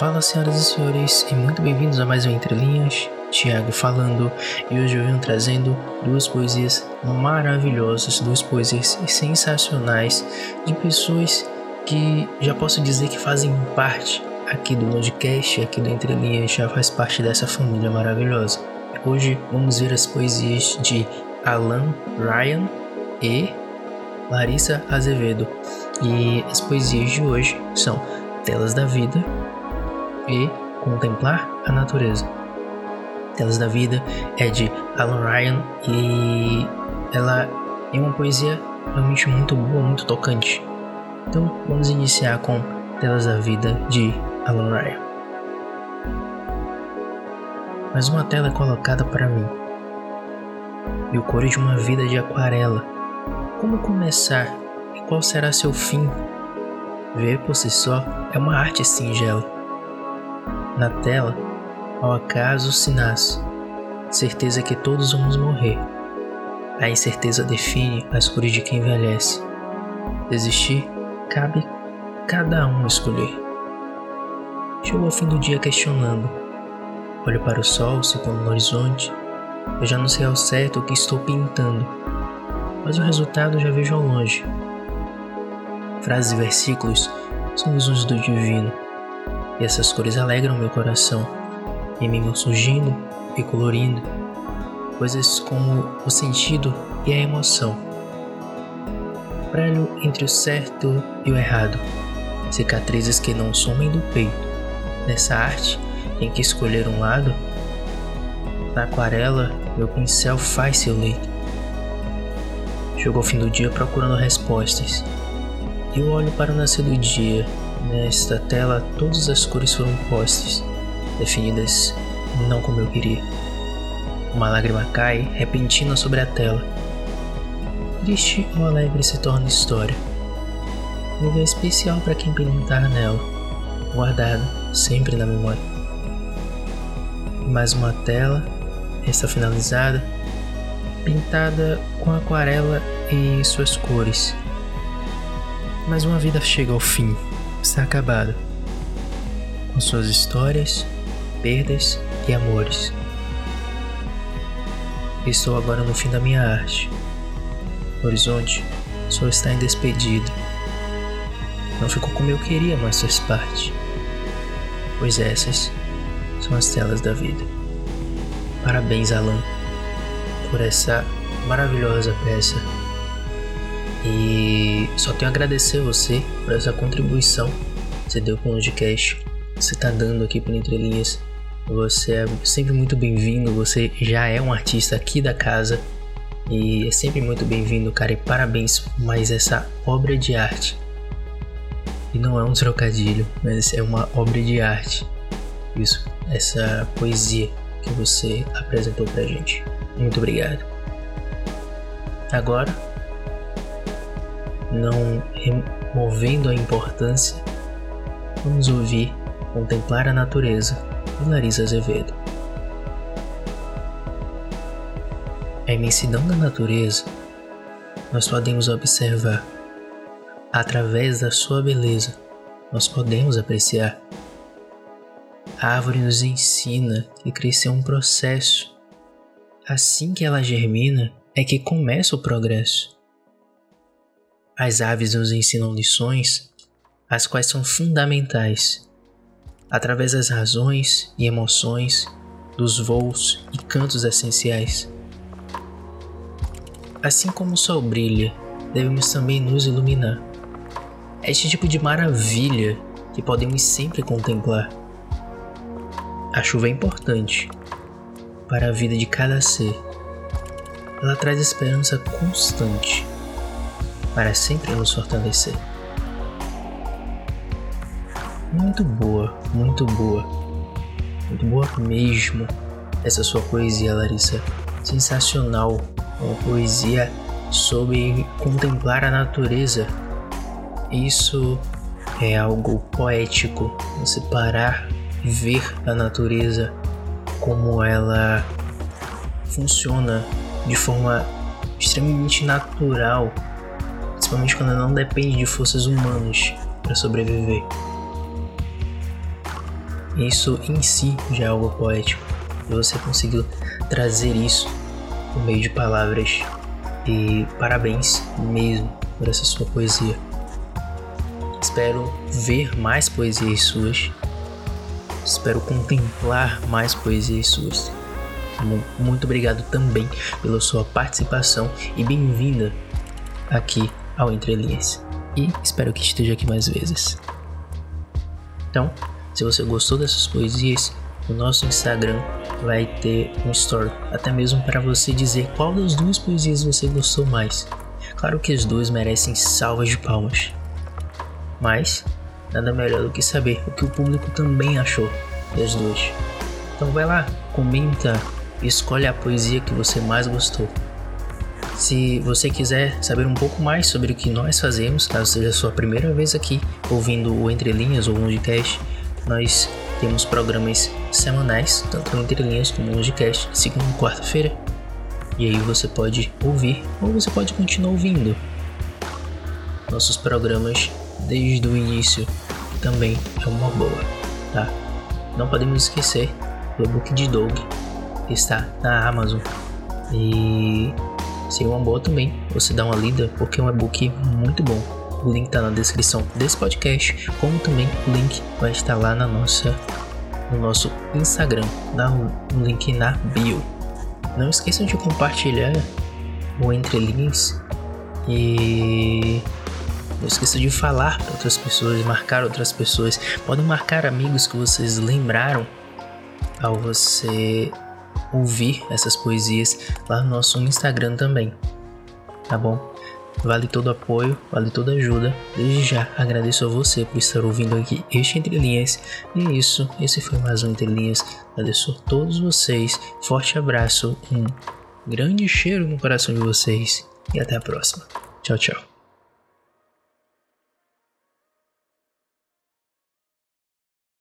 Fala, senhoras e senhores, e muito bem-vindos a mais um Entre Linhas. Tiago falando, e hoje eu venho trazendo duas poesias maravilhosas, duas poesias sensacionais de pessoas que já posso dizer que fazem parte aqui do podcast, aqui do Entre Linhas, já faz parte dessa família maravilhosa. Hoje vamos ver as poesias de Alan Ryan e Larissa Azevedo. E as poesias de hoje são Telas da Vida e Contemplar a Natureza. Telas da Vida é de Alan Ryan e ela é uma poesia realmente muito boa, muito tocante. Então vamos iniciar com Telas da Vida de Alan Ryan. Mais uma tela é colocada para mim e o coro de uma vida de aquarela. Como começar e qual será seu fim? Ver por si só é uma arte singela. Na tela, ao acaso se nasce, certeza que todos vamos morrer. A incerteza define as cores de quem envelhece. Desistir cabe cada um escolher. Chegou ao fim do dia questionando. Olho para o sol se pondo no horizonte. Eu já não sei ao certo o que estou pintando, mas o resultado já vejo ao longe. Frases e versículos são visões do divino, e essas cores alegram meu coração, e me vão surgindo e colorindo, coisas como o sentido e a emoção. Prelho entre o certo e o errado, cicatrizes que não somem do peito. Nessa arte, em que escolher um lado, na aquarela, meu pincel faz seu leito. Chegou o fim do dia procurando respostas, eu olho para o nascer do dia. Nesta tela, todas as cores foram postas, definidas não como eu queria. Uma lágrima cai repentina sobre a tela. Triste ou alegre se torna história. Um lugar especial para quem pintar nela, guardado sempre na memória. Mais uma tela, está finalizada, pintada com aquarela e suas cores mas uma vida chega ao fim, está acabada, com suas histórias, perdas e amores. Estou agora no fim da minha arte. O horizonte só está em despedida. Não ficou como eu queria, mas faz parte. Pois essas são as telas da vida. Parabéns, Alan, por essa maravilhosa peça e só tenho a agradecer você por essa contribuição que você deu com o podcast, você está dando aqui por Entre Linhas. Você é sempre muito bem-vindo, você já é um artista aqui da casa e é sempre muito bem-vindo, cara. E parabéns mais essa obra de arte. E não é um trocadilho, mas é uma obra de arte. Isso, essa poesia que você apresentou pra gente. Muito obrigado. Agora não removendo a importância, vamos ouvir Contemplar a Natureza, de Larissa Azevedo. A imensidão da natureza nós podemos observar. Através da sua beleza, nós podemos apreciar. A árvore nos ensina que crescer é um processo. Assim que ela germina, é que começa o progresso. As aves nos ensinam lições, as quais são fundamentais, através das razões e emoções, dos voos e cantos essenciais. Assim como o sol brilha, devemos também nos iluminar. É este tipo de maravilha que podemos sempre contemplar. A chuva é importante para a vida de cada ser. Ela traz esperança constante para sempre nos fortalecer. Muito boa, muito boa, muito boa mesmo essa sua poesia, Larissa. Sensacional, uma poesia sobre contemplar a natureza. Isso é algo poético, você parar e ver a natureza como ela funciona de forma extremamente natural principalmente quando não depende de forças humanas para sobreviver. Isso em si já é algo poético. E você conseguiu trazer isso por meio de palavras. E parabéns mesmo por essa sua poesia. Espero ver mais poesias suas. Espero contemplar mais poesias suas. Muito obrigado também pela sua participação e bem-vinda aqui ao Entre Linhas. E espero que esteja aqui mais vezes. Então, se você gostou dessas poesias, o nosso Instagram vai ter um story, até mesmo para você dizer qual das duas poesias você gostou mais. Claro que as duas merecem salvas de palmas, mas nada melhor do que saber o que o público também achou das duas. Então vai lá, comenta, escolhe a poesia que você mais gostou. Se você quiser saber um pouco mais sobre o que nós fazemos, caso seja a sua primeira vez aqui ouvindo o Entre Linhas ou o Longcast, nós temos programas semanais, tanto no Entre Linhas como no Longcast, segunda e quarta-feira. E aí você pode ouvir ou você pode continuar ouvindo nossos programas desde o início também é uma boa, tá? Não podemos esquecer do e-book de Doug, que está na Amazon. E seria uma boa também você dar uma lida, porque é um e-book muito bom. O link está na descrição desse podcast, como também o link vai estar lá na nossa, no nosso Instagram, dá um link na bio. Não esqueçam de compartilhar o Entre Links e não esqueça de falar para outras pessoas, marcar outras pessoas. Podem marcar amigos que vocês lembraram ao você ouvir essas poesias lá no nosso Instagram também. Tá bom? Vale todo apoio, vale toda ajuda. Desde já agradeço a você por estar ouvindo aqui este Entre Linhas. E é isso, esse foi mais um Entre Linhas. Agradeço a todos vocês. Forte abraço, um grande cheiro no coração de vocês e até a próxima. Tchau, tchau.